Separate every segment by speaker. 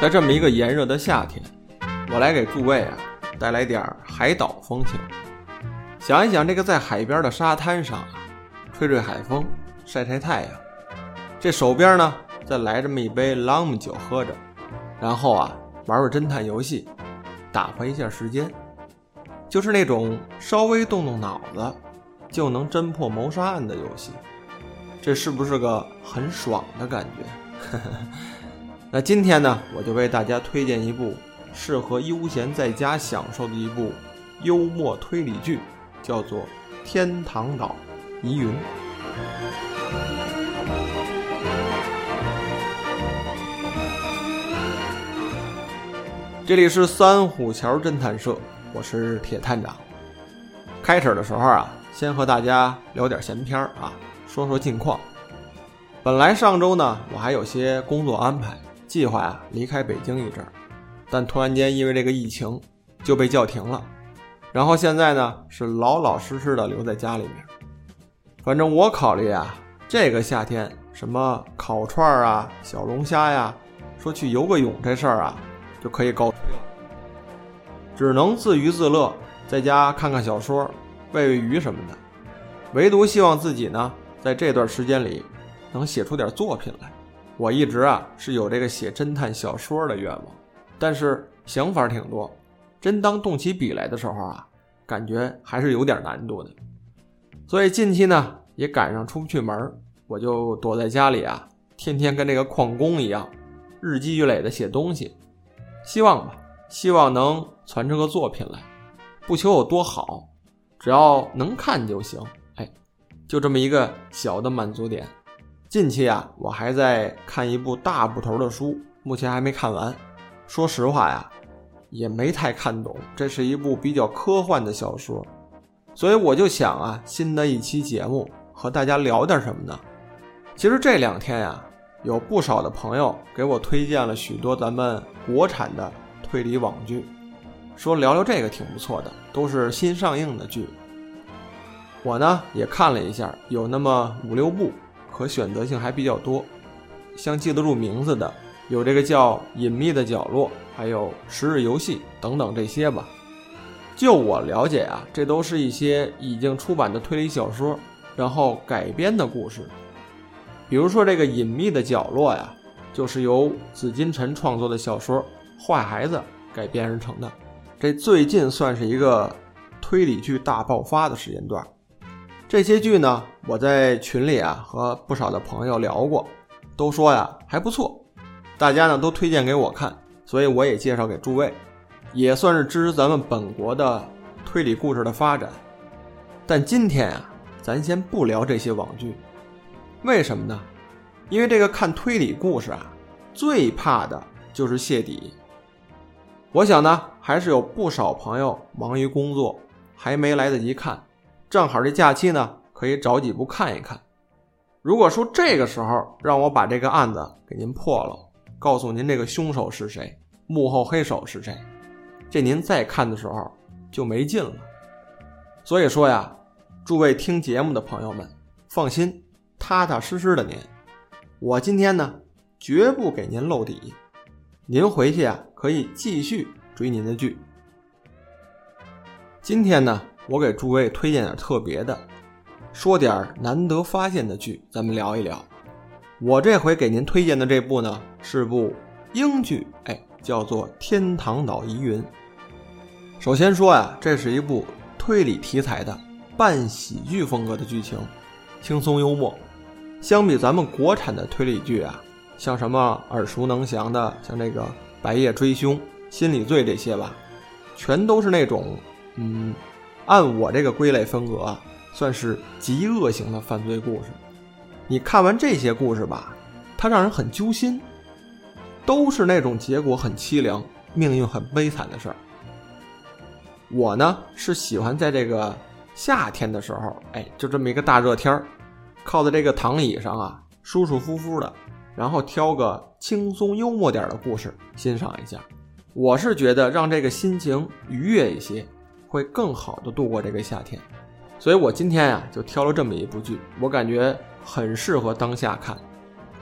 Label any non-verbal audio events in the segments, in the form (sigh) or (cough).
Speaker 1: 在这么一个炎热的夏天，我来给诸位啊带来点海岛风情。想一想，这个在海边的沙滩上，吹吹海风，晒晒太阳，这手边呢再来这么一杯朗姆酒喝着，然后啊玩玩侦探游戏，打发一下时间，就是那种稍微动动脑子就能侦破谋杀案的游戏，这是不是个很爽的感觉？呵 (laughs) 呵那今天呢，我就为大家推荐一部适合悠闲在家享受的一部幽默推理剧，叫做《天堂岛疑云》。这里是三虎桥侦探社，我是铁探长。开始的时候啊，先和大家聊点闲篇啊，说说近况。本来上周呢，我还有些工作安排。计划啊离开北京一阵儿，但突然间因为这个疫情就被叫停了。然后现在呢是老老实实的留在家里面。反正我考虑啊，这个夏天什么烤串儿啊、小龙虾呀，说去游个泳这事儿啊就可以告吹了。只能自娱自乐，在家看看小说、喂喂鱼什么的。唯独希望自己呢在这段时间里能写出点作品来。我一直啊是有这个写侦探小说的愿望，但是想法挺多，真当动起笔来的时候啊，感觉还是有点难度的。所以近期呢也赶上出不去门，我就躲在家里啊，天天跟这个矿工一样，日积月累的写东西。希望吧，希望能传出个作品来，不求有多好，只要能看就行。哎，就这么一个小的满足点。近期啊，我还在看一部大部头的书，目前还没看完。说实话呀，也没太看懂。这是一部比较科幻的小说，所以我就想啊，新的一期节目和大家聊点什么呢？其实这两天呀，有不少的朋友给我推荐了许多咱们国产的推理网剧，说聊聊这个挺不错的，都是新上映的剧。我呢也看了一下，有那么五六部。可选择性还比较多，像记得住名字的有这个叫《隐秘的角落》，还有《十日游戏》等等这些吧。就我了解啊，这都是一些已经出版的推理小说，然后改编的故事。比如说这个《隐秘的角落》呀，就是由紫金陈创作的小说《坏孩子》改编而成的。这最近算是一个推理剧大爆发的时间段。这些剧呢，我在群里啊和不少的朋友聊过，都说呀还不错，大家呢都推荐给我看，所以我也介绍给诸位，也算是支持咱们本国的推理故事的发展。但今天啊，咱先不聊这些网剧，为什么呢？因为这个看推理故事啊，最怕的就是泄底。我想呢，还是有不少朋友忙于工作，还没来得及看。正好这假期呢，可以找几部看一看。如果说这个时候让我把这个案子给您破了，告诉您这个凶手是谁，幕后黑手是谁，这您再看的时候就没劲了。所以说呀，诸位听节目的朋友们，放心，踏踏实实的您，我今天呢绝不给您露底，您回去啊可以继续追您的剧。今天呢。我给诸位推荐点特别的，说点难得发现的剧，咱们聊一聊。我这回给您推荐的这部呢，是部英剧，哎，叫做《天堂岛疑云》。首先说呀，这是一部推理题材的半喜剧风格的剧情，轻松幽默。相比咱们国产的推理剧啊，像什么耳熟能详的，像这个《白夜追凶》《心理罪》这些吧，全都是那种，嗯。按我这个归类风格啊，算是极恶型的犯罪故事。你看完这些故事吧，它让人很揪心，都是那种结果很凄凉、命运很悲惨的事儿。我呢是喜欢在这个夏天的时候，哎，就这么一个大热天儿，靠在这个躺椅上啊，舒舒服服的，然后挑个轻松幽默点的故事欣赏一下。我是觉得让这个心情愉悦一些。会更好的度过这个夏天，所以我今天呀就挑了这么一部剧，我感觉很适合当下看。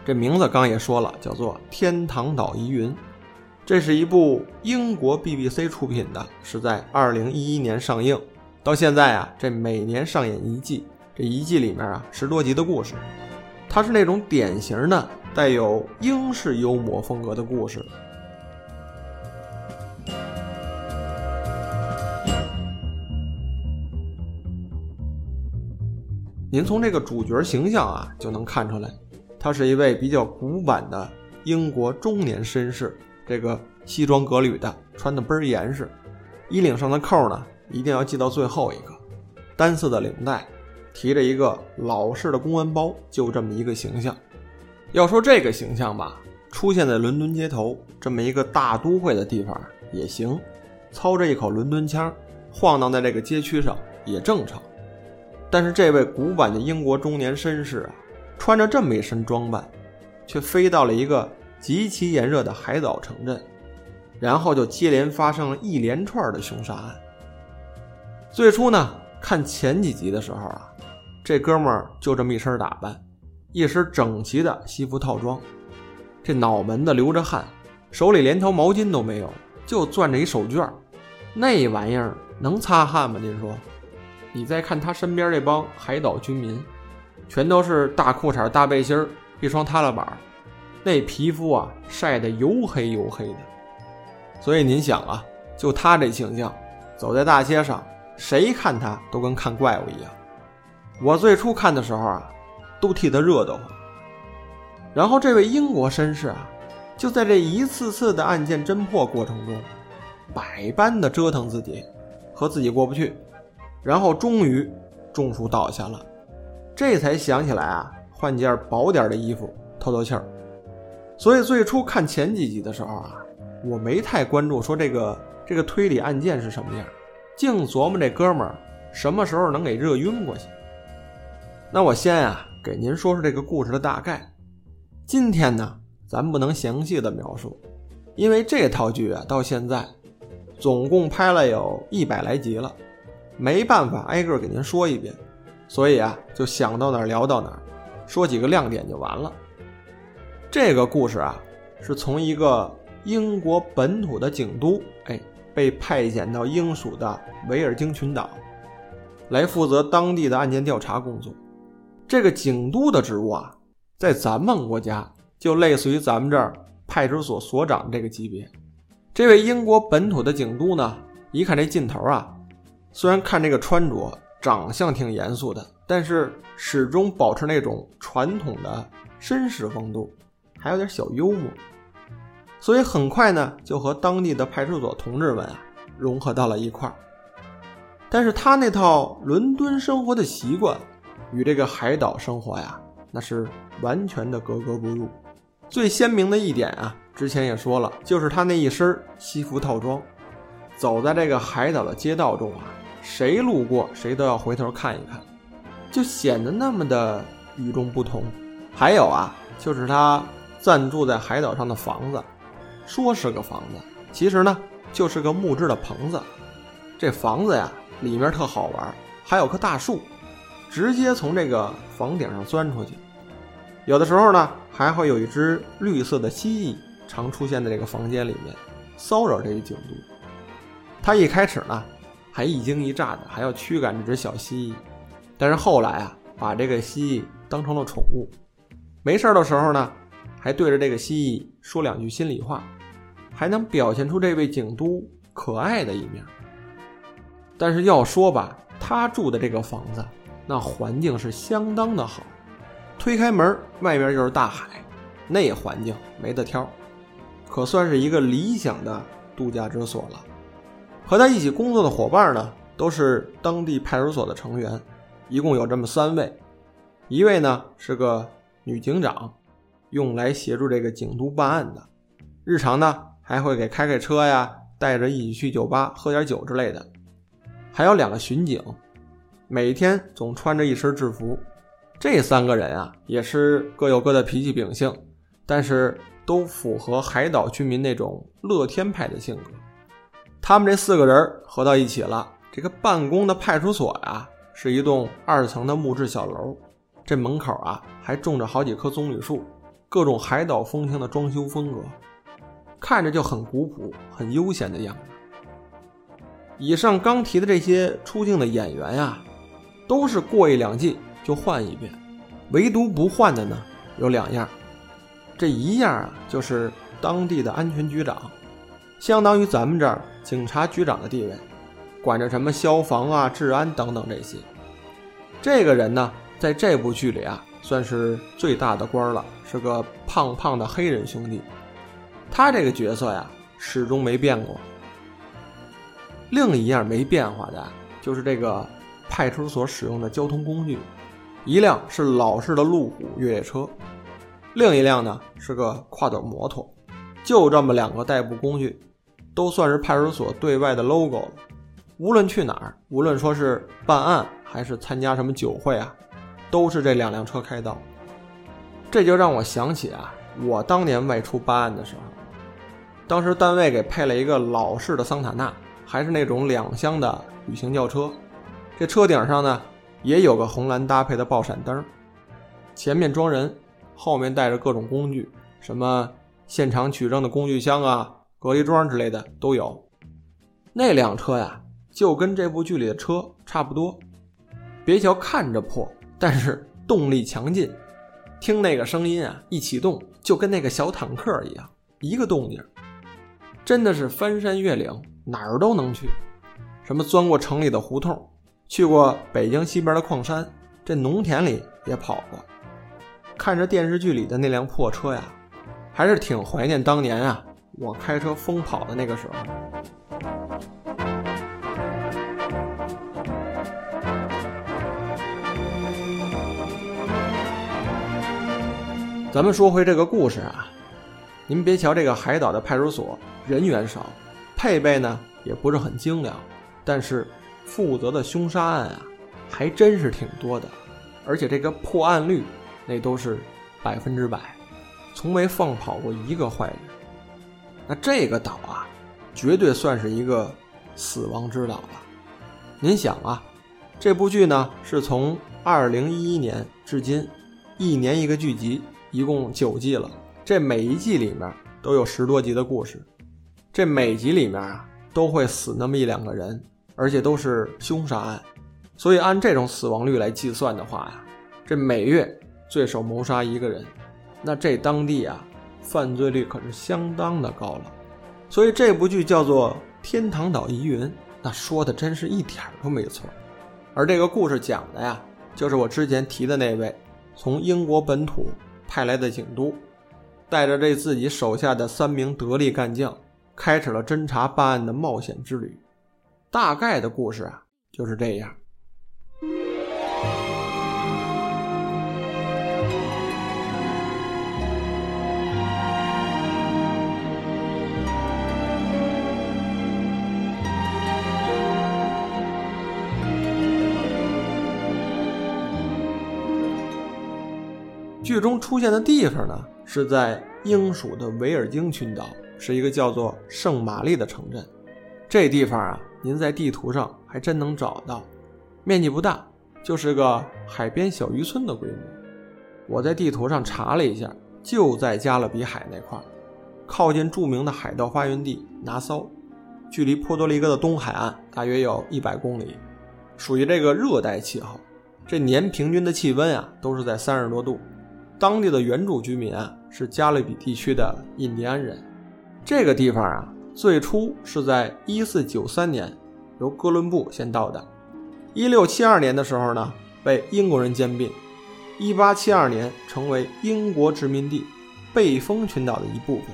Speaker 1: 这名字刚也说了，叫做《天堂岛疑云》。这是一部英国 BBC 出品的，是在二零一一年上映，到现在啊，这每年上演一季，这一季里面啊十多集的故事，它是那种典型的带有英式幽默风格的故事。您从这个主角形象啊就能看出来，他是一位比较古板的英国中年绅士。这个西装革履的，穿的倍儿严实，衣领上的扣呢一定要系到最后一个，单色的领带，提着一个老式的公文包，就这么一个形象。要说这个形象吧，出现在伦敦街头这么一个大都会的地方也行，操着一口伦敦腔，晃荡在这个街区上也正常。但是这位古板的英国中年绅士啊，穿着这么一身装扮，却飞到了一个。极其炎热的海岛城镇，然后就接连发生了一连串的凶杀案。最初呢，看前几集的时候啊，这哥们儿就这么一身打扮，一身整齐的西服套装，这脑门子流着汗，手里连条毛巾都没有，就攥着一手绢儿那玩意儿能擦汗吗？您说？你再看他身边这帮海岛居民，全都是大裤衩、大背心一双踏拉板那皮肤啊，晒得黝黑黝黑的，所以您想啊，就他这形象，走在大街上，谁看他都跟看怪物一样。我最初看的时候啊，都替他热得慌。然后这位英国绅士啊，就在这一次次的案件侦破过程中，百般的折腾自己，和自己过不去，然后终于中暑倒下了，这才想起来啊，换件薄点的衣服透透气儿。所以最初看前几集的时候啊，我没太关注说这个这个推理案件是什么样，净琢磨这哥们儿什么时候能给热晕过去。那我先啊给您说说这个故事的大概。今天呢，咱不能详细的描述，因为这套剧啊到现在总共拍了有一百来集了，没办法挨个给您说一遍，所以啊就想到哪儿聊到哪儿，说几个亮点就完了。这个故事啊，是从一个英国本土的警督，哎，被派遣到英属的维尔京群岛，来负责当地的案件调查工作。这个警督的职务啊，在咱们国家就类似于咱们这儿派出所所长这个级别。这位英国本土的警督呢，一看这劲头啊，虽然看这个穿着长相挺严肃的，但是始终保持那种传统的绅士风度。还有点小幽默，所以很快呢就和当地的派出所同志们啊融合到了一块儿。但是他那套伦敦生活的习惯，与这个海岛生活呀那是完全的格格不入。最鲜明的一点啊，之前也说了，就是他那一身西服套装，走在这个海岛的街道中啊，谁路过谁都要回头看一看，就显得那么的与众不同。还有啊，就是他。暂住在海岛上的房子，说是个房子，其实呢就是个木质的棚子。这房子呀，里面特好玩，还有棵大树，直接从这个房顶上钻出去。有的时候呢，还会有一只绿色的蜥蜴常出现在这个房间里面，骚扰这一警督。他一开始呢，还一惊一乍的，还要驱赶这只小蜥蜴，但是后来啊，把这个蜥蜴当成了宠物。没事的时候呢。还对着这个蜥蜴说两句心里话，还能表现出这位警督可爱的一面。但是要说吧，他住的这个房子，那环境是相当的好，推开门，外边就是大海，那环境没得挑，可算是一个理想的度假之所了。和他一起工作的伙伴呢，都是当地派出所的成员，一共有这么三位，一位呢是个女警长。用来协助这个警督办案的，日常呢还会给开开车呀，带着一起去酒吧喝点酒之类的。还有两个巡警，每天总穿着一身制服。这三个人啊，也是各有各的脾气秉性，但是都符合海岛居民那种乐天派的性格。他们这四个人合到一起了，这个办公的派出所呀，是一栋二层的木质小楼，这门口啊还种着好几棵棕榈树。各种海岛风情的装修风格，看着就很古朴、很悠闲的样子。以上刚提的这些出镜的演员呀，都是过一两季就换一遍，唯独不换的呢有两样。这一样啊，就是当地的安全局长，相当于咱们这儿警察局长的地位，管着什么消防啊、治安等等这些。这个人呢，在这部剧里啊，算是最大的官了，是个胖胖的黑人兄弟。他这个角色呀，始终没变过。另一样没变化的，就是这个派出所使用的交通工具，一辆是老式的路虎越野车，另一辆呢是个跨斗摩托，就这么两个代步工具，都算是派出所对外的 logo 了。无论去哪儿，无论说是办案还是参加什么酒会啊，都是这两辆车开道。这就让我想起啊，我当年外出办案的时候，当时单位给配了一个老式的桑塔纳。还是那种两厢的旅行轿车，这车顶上呢也有个红蓝搭配的爆闪灯，前面装人，后面带着各种工具，什么现场取证的工具箱啊、隔离桩之类的都有。那辆车呀，就跟这部剧里的车差不多，别瞧看着破，但是动力强劲，听那个声音啊，一启动就跟那个小坦克一样，一个动静，真的是翻山越岭。哪儿都能去，什么钻过城里的胡同，去过北京西边的矿山，这农田里也跑过。看着电视剧里的那辆破车呀，还是挺怀念当年啊，我开车疯跑的那个时候。咱们说回这个故事啊，您别瞧这个海岛的派出所人员少。配备呢也不是很精良，但是负责的凶杀案啊还真是挺多的，而且这个破案率那都是百分之百，从没放跑过一个坏人。那这个岛啊，绝对算是一个死亡之岛了。您想啊，这部剧呢是从二零一一年至今，一年一个剧集，一共九季了，这每一季里面都有十多集的故事。这每集里面啊，都会死那么一两个人，而且都是凶杀案，所以按这种死亡率来计算的话呀，这每月最少谋杀一个人，那这当地啊，犯罪率可是相当的高了。所以这部剧叫做《天堂岛疑云》，那说的真是一点都没错。而这个故事讲的呀，就是我之前提的那位从英国本土派来的警督，带着这自己手下的三名得力干将。开始了侦查办案的冒险之旅，大概的故事啊就是这样。剧中出现的地方呢，是在英属的维尔京群岛。是一个叫做圣玛丽的城镇，这地方啊，您在地图上还真能找到，面积不大，就是个海边小渔村的规模。我在地图上查了一下，就在加勒比海那块儿，靠近著名的海盗发源地拿骚，距离波多黎各的东海岸大约有一百公里，属于这个热带气候，这年平均的气温啊都是在三十多度。当地的原住居民啊是加勒比地区的印第安人。这个地方啊，最初是在1493年由哥伦布先到的。1672年的时候呢，被英国人兼并。1872年成为英国殖民地贝风群岛的一部分，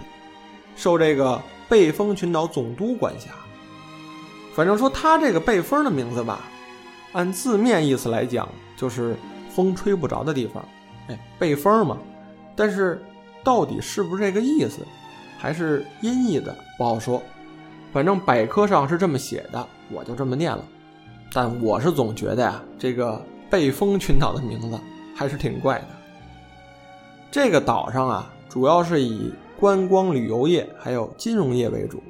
Speaker 1: 受这个贝风群岛总督管辖。反正说他这个贝风的名字吧，按字面意思来讲，就是风吹不着的地方。哎，贝风嘛。但是到底是不是这个意思？还是音译的不好说，反正百科上是这么写的，我就这么念了。但我是总觉得呀，这个贝风群岛的名字还是挺怪的。这个岛上啊，主要是以观光旅游业还有金融业为主。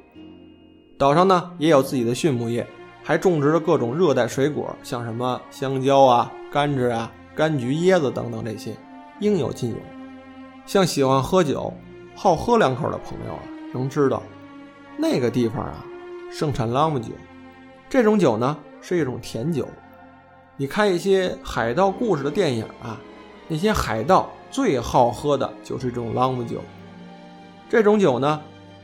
Speaker 1: 岛上呢也有自己的畜牧业，还种植着各种热带水果，像什么香蕉啊、甘蔗啊、柑橘、椰子等等这些，应有尽有。像喜欢喝酒。好喝两口的朋友啊，能知道，那个地方啊，盛产朗姆酒。这种酒呢，是一种甜酒。你看一些海盗故事的电影啊，那些海盗最好喝的就是这种朗姆酒。这种酒呢，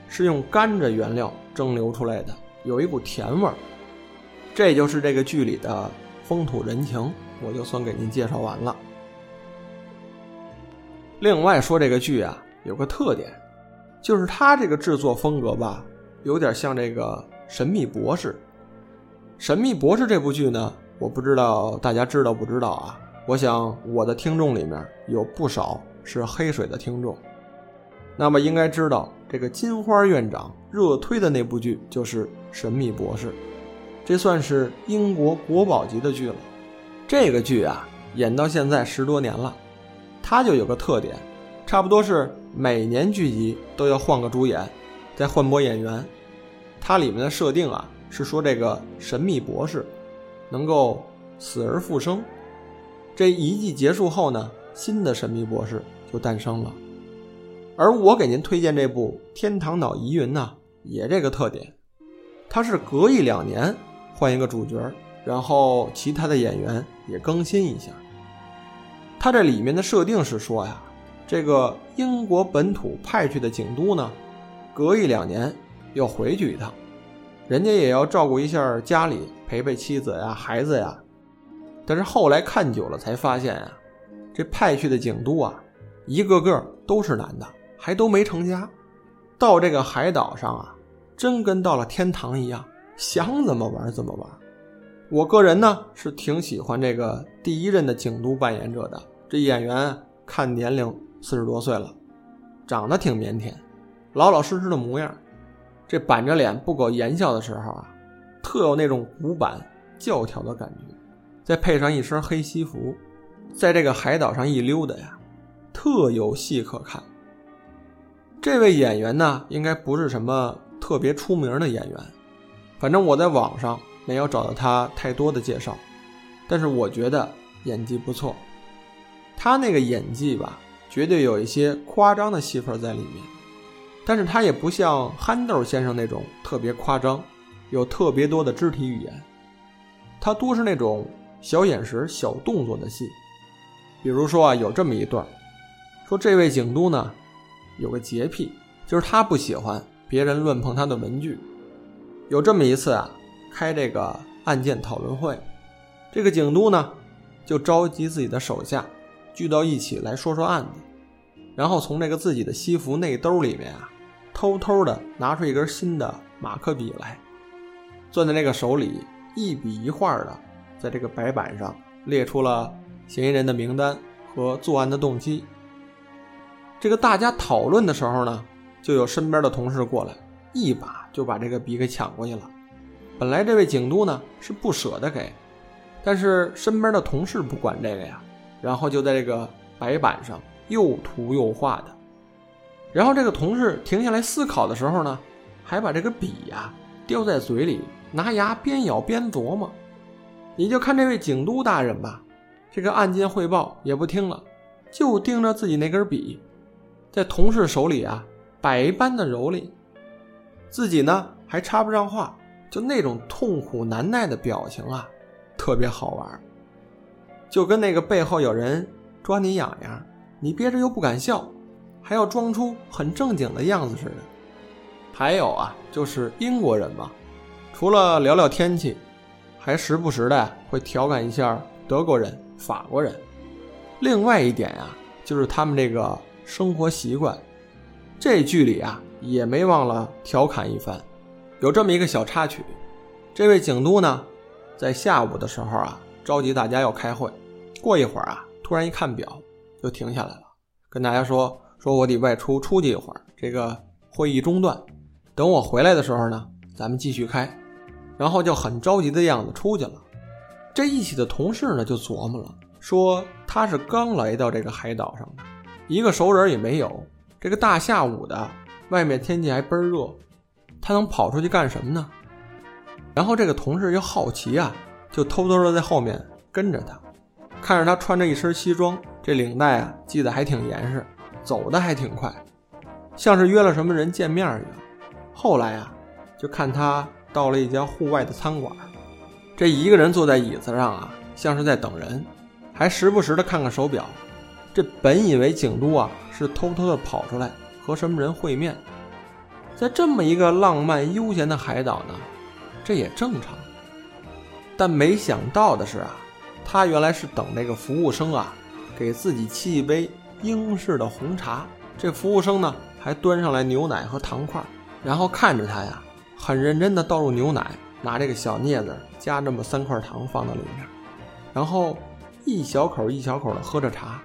Speaker 1: 是用甘蔗原料蒸馏出来的，有一股甜味儿。这就是这个剧里的风土人情，我就算给您介绍完了。另外说这个剧啊，有个特点，就是它这个制作风格吧，有点像这个《神秘博士》。《神秘博士》这部剧呢，我不知道大家知道不知道啊？我想我的听众里面有不少是黑水的听众，那么应该知道这个金花院长热推的那部剧就是《神秘博士》，这算是英国国宝级的剧了。这个剧啊，演到现在十多年了。它就有个特点，差不多是每年剧集都要换个主演，再换播演员。它里面的设定啊，是说这个神秘博士能够死而复生。这一季结束后呢，新的神秘博士就诞生了。而我给您推荐这部《天堂岛疑云》呢，也这个特点，它是隔一两年换一个主角，然后其他的演员也更新一下。他这里面的设定是说呀，这个英国本土派去的警督呢，隔一两年要回去一趟，人家也要照顾一下家里，陪陪妻子呀、孩子呀。但是后来看久了才发现呀，这派去的警督啊，一个个都是男的，还都没成家。到这个海岛上啊，真跟到了天堂一样，想怎么玩怎么玩。我个人呢是挺喜欢这个第一任的警督扮演者的。这演员看年龄四十多岁了，长得挺腼腆，老老实实的模样。这板着脸不苟言笑的时候啊，特有那种古板教条的感觉。再配上一身黑西服，在这个海岛上一溜达呀，特有戏可看。这位演员呢，应该不是什么特别出名的演员，反正我在网上没有找到他太多的介绍，但是我觉得演技不错。他那个演技吧，绝对有一些夸张的戏份在里面，但是他也不像憨豆先生那种特别夸张，有特别多的肢体语言，他多是那种小眼神、小动作的戏。比如说啊，有这么一段，说这位警督呢，有个洁癖，就是他不喜欢别人乱碰他的文具。有这么一次啊，开这个案件讨论会，这个警督呢，就召集自己的手下。聚到一起来说说案子，然后从这个自己的西服内兜里面啊，偷偷的拿出一根新的马克笔来，攥在那个手里，一笔一画的在这个白板上列出了嫌疑人的名单和作案的动机。这个大家讨论的时候呢，就有身边的同事过来，一把就把这个笔给抢过去了。本来这位警督呢是不舍得给，但是身边的同事不管这个呀。然后就在这个白板上又涂又画的，然后这个同事停下来思考的时候呢，还把这个笔呀叼在嘴里，拿牙边咬边琢磨。你就看这位警督大人吧，这个案件汇报也不听了，就盯着自己那根笔，在同事手里啊百般的蹂躏，自己呢还插不上话，就那种痛苦难耐的表情啊，特别好玩。就跟那个背后有人抓你痒痒，你憋着又不敢笑，还要装出很正经的样子似的。还有啊，就是英国人嘛，除了聊聊天气，还时不时的会调侃一下德国人、法国人。另外一点啊，就是他们这个生活习惯，这剧里啊也没忘了调侃一番。有这么一个小插曲，这位警督呢，在下午的时候啊，召集大家要开会。过一会儿啊，突然一看表，就停下来了，跟大家说：“说我得外出出去一会儿，这个会议中断，等我回来的时候呢，咱们继续开。”然后就很着急的样子出去了。这一起的同事呢，就琢磨了，说他是刚来到这个海岛上的，一个熟人也没有，这个大下午的，外面天气还倍儿热，他能跑出去干什么呢？然后这个同事又好奇啊，就偷偷的在后面跟着他。看着他穿着一身西装，这领带啊系得还挺严实，走的还挺快，像是约了什么人见面一样。后来啊，就看他到了一家户外的餐馆，这一个人坐在椅子上啊，像是在等人，还时不时的看看手表。这本以为景都啊是偷偷的跑出来和什么人会面，在这么一个浪漫悠闲的海岛呢，这也正常。但没想到的是啊，他原来是等那个服务生啊，给自己沏一杯英式的红茶。这服务生呢，还端上来牛奶和糖块，然后看着他呀，很认真的倒入牛奶，拿这个小镊子夹这么三块糖放到里面，然后一小口一小口的喝着茶。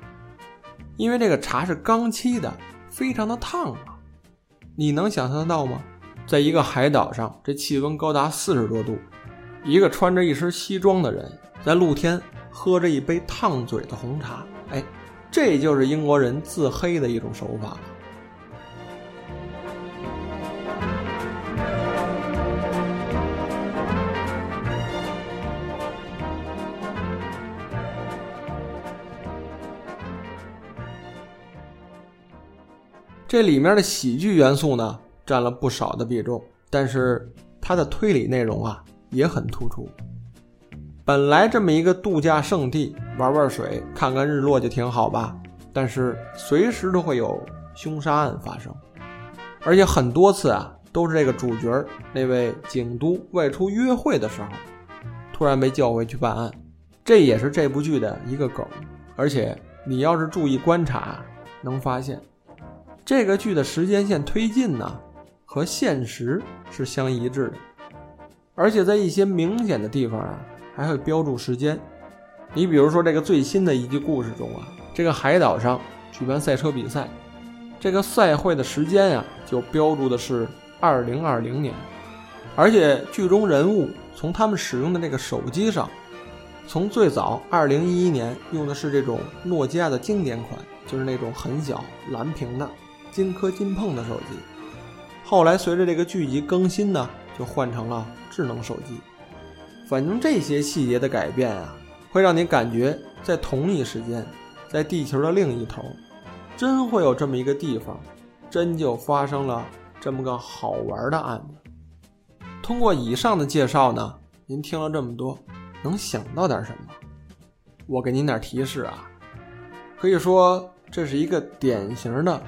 Speaker 1: 因为这个茶是刚沏的，非常的烫啊！你能想象得到吗？在一个海岛上，这气温高达四十多度，一个穿着一身西装的人在露天喝着一杯烫嘴的红茶，哎，这就是英国人自黑的一种手法。这里面的喜剧元素呢，占了不少的比重，但是它的推理内容啊也很突出。本来这么一个度假胜地，玩玩水、看看日落就挺好吧，但是随时都会有凶杀案发生，而且很多次啊都是这个主角那位景都外出约会的时候，突然被叫回去办案，这也是这部剧的一个梗。而且你要是注意观察，能发现。这个剧的时间线推进呢，和现实是相一致的，而且在一些明显的地方啊，还会标注时间。你比如说这个最新的一集故事中啊，这个海岛上举办赛车比赛，这个赛会的时间啊，就标注的是二零二零年，而且剧中人物从他们使用的那个手机上，从最早二零一一年用的是这种诺基亚的经典款，就是那种很小蓝屏的。金科金碰的手机，后来随着这个剧集更新呢，就换成了智能手机。反正这些细节的改变啊，会让你感觉在同一时间，在地球的另一头，真会有这么一个地方，真就发生了这么个好玩的案子。通过以上的介绍呢，您听了这么多，能想到点什么？我给您点提示啊，可以说这是一个典型的。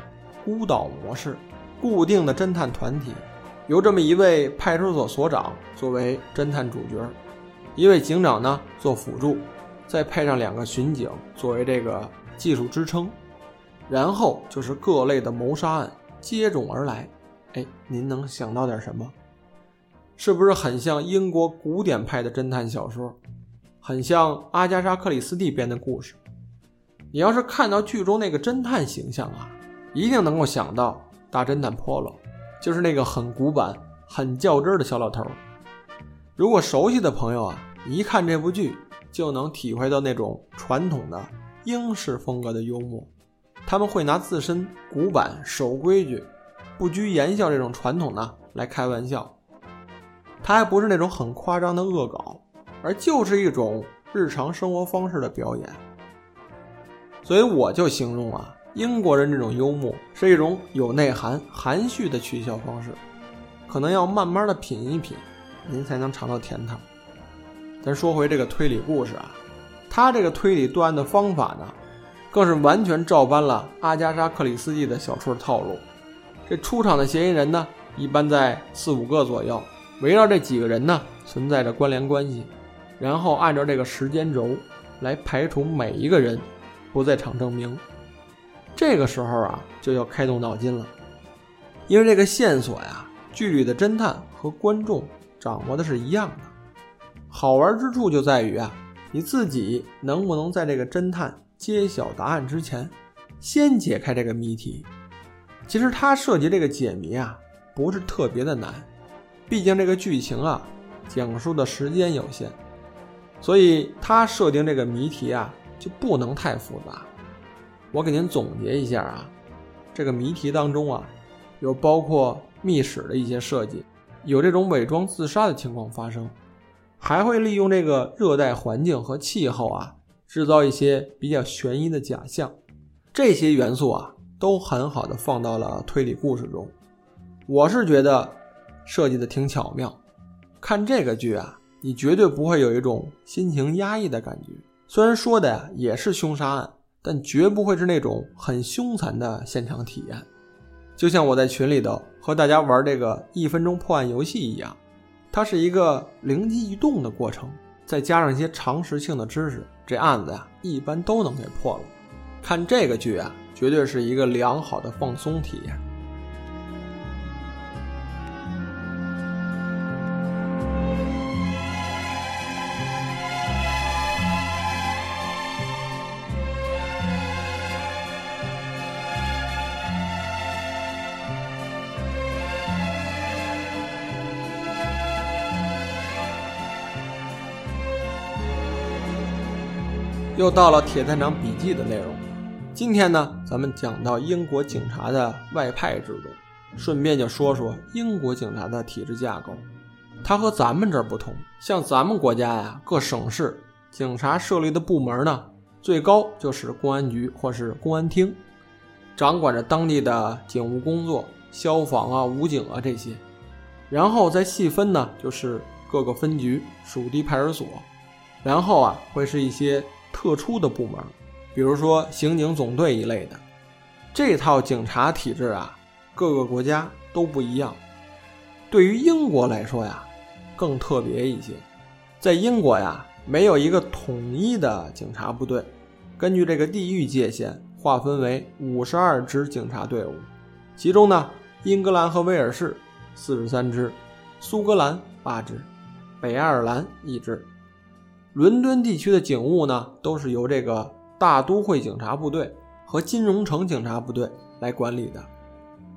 Speaker 1: 孤岛模式，固定的侦探团体，由这么一位派出所所长作为侦探主角，一位警长呢做辅助，再配上两个巡警作为这个技术支撑，然后就是各类的谋杀案接踵而来。哎，您能想到点什么？是不是很像英国古典派的侦探小说？很像阿加莎·克里斯蒂编的故事？你要是看到剧中那个侦探形象啊！一定能够想到大侦探 Polo，就是那个很古板、很较真的小老头。如果熟悉的朋友啊，一看这部剧就能体会到那种传统的英式风格的幽默。他们会拿自身古板、守规矩、不拘言笑这种传统呢来开玩笑。他还不是那种很夸张的恶搞，而就是一种日常生活方式的表演。所以我就形容啊。英国人这种幽默是一种有内涵、含蓄的取笑方式，可能要慢慢的品一品，您才能尝到甜头。咱说回这个推理故事啊，他这个推理断案的方法呢，更是完全照搬了阿加莎·克里斯蒂的小说套路。这出场的嫌疑人呢，一般在四五个左右，围绕这几个人呢存在着关联关系，然后按照这个时间轴来排除每一个人不在场证明。这个时候啊，就要开动脑筋了，因为这个线索呀，剧里的侦探和观众掌握的是一样的。好玩之处就在于啊，你自己能不能在这个侦探揭晓答案之前，先解开这个谜题。其实他设计这个解谜啊，不是特别的难，毕竟这个剧情啊，讲述的时间有限，所以他设定这个谜题啊，就不能太复杂。我给您总结一下啊，这个谜题当中啊，有包括密室的一些设计，有这种伪装自杀的情况发生，还会利用这个热带环境和气候啊，制造一些比较悬疑的假象。这些元素啊，都很好的放到了推理故事中。我是觉得设计的挺巧妙。看这个剧啊，你绝对不会有一种心情压抑的感觉。虽然说的呀也是凶杀案，但绝不会是那种很凶残的现场体验。就像我在群里头和大家玩这个一分钟破案游戏一样，它是一个灵机一动的过程，再加上一些常识性的知识，这案子呀一般都能给破了。看这个剧啊，绝对是一个良好的放松体验。又到了铁探长笔记的内容。今天呢，咱们讲到英国警察的外派制度，顺便就说说英国警察的体制架构。它和咱们这儿不同，像咱们国家呀，各省市警察设立的部门呢，最高就是公安局或是公安厅，掌管着当地的警务工作、消防啊、武警啊这些。然后再细分呢，就是各个分局、属地派出所，然后啊，会是一些。特殊的部门，比如说刑警总队一类的，这套警察体制啊，各个国家都不一样。对于英国来说呀，更特别一些。在英国呀，没有一个统一的警察部队，根据这个地域界限划分为五十二支警察队伍，其中呢，英格兰和威尔士四十三支，苏格兰八支，北爱尔兰一支。伦敦地区的警务呢，都是由这个大都会警察部队和金融城警察部队来管理的。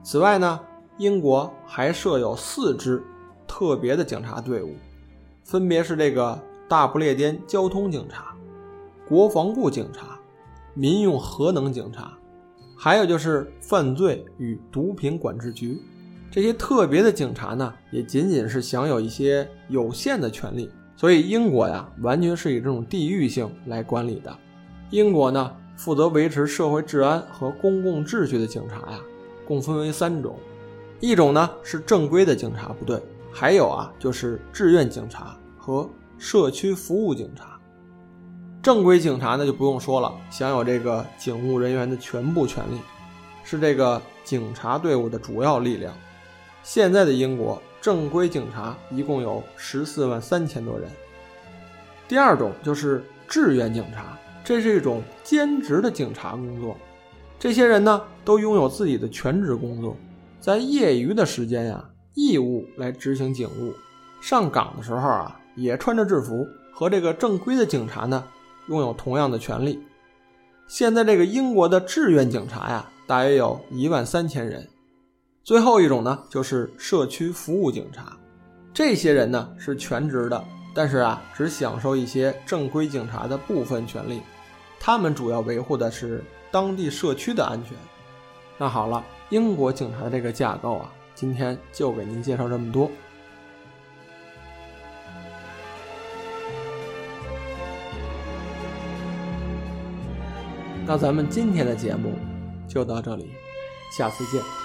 Speaker 1: 此外呢，英国还设有四支特别的警察队伍，分别是这个大不列颠交通警察、国防部警察、民用核能警察，还有就是犯罪与毒品管制局。这些特别的警察呢，也仅仅是享有一些有限的权利。所以英国呀，完全是以这种地域性来管理的。英国呢，负责维持社会治安和公共秩序的警察呀，共分为三种，一种呢是正规的警察部队，还有啊就是志愿警察和社区服务警察。正规警察呢就不用说了，享有这个警务人员的全部权利，是这个警察队伍的主要力量。现在的英国。正规警察一共有十四万三千多人。第二种就是志愿警察，这是一种兼职的警察工作。这些人呢，都拥有自己的全职工作，在业余的时间呀，义务来执行警务。上岗的时候啊，也穿着制服，和这个正规的警察呢，拥有同样的权利。现在这个英国的志愿警察呀，大约有一万三千人。最后一种呢，就是社区服务警察，这些人呢是全职的，但是啊，只享受一些正规警察的部分权利。他们主要维护的是当地社区的安全。那好了，英国警察的这个架构啊，今天就给您介绍这么多。那咱们今天的节目就到这里，下次见。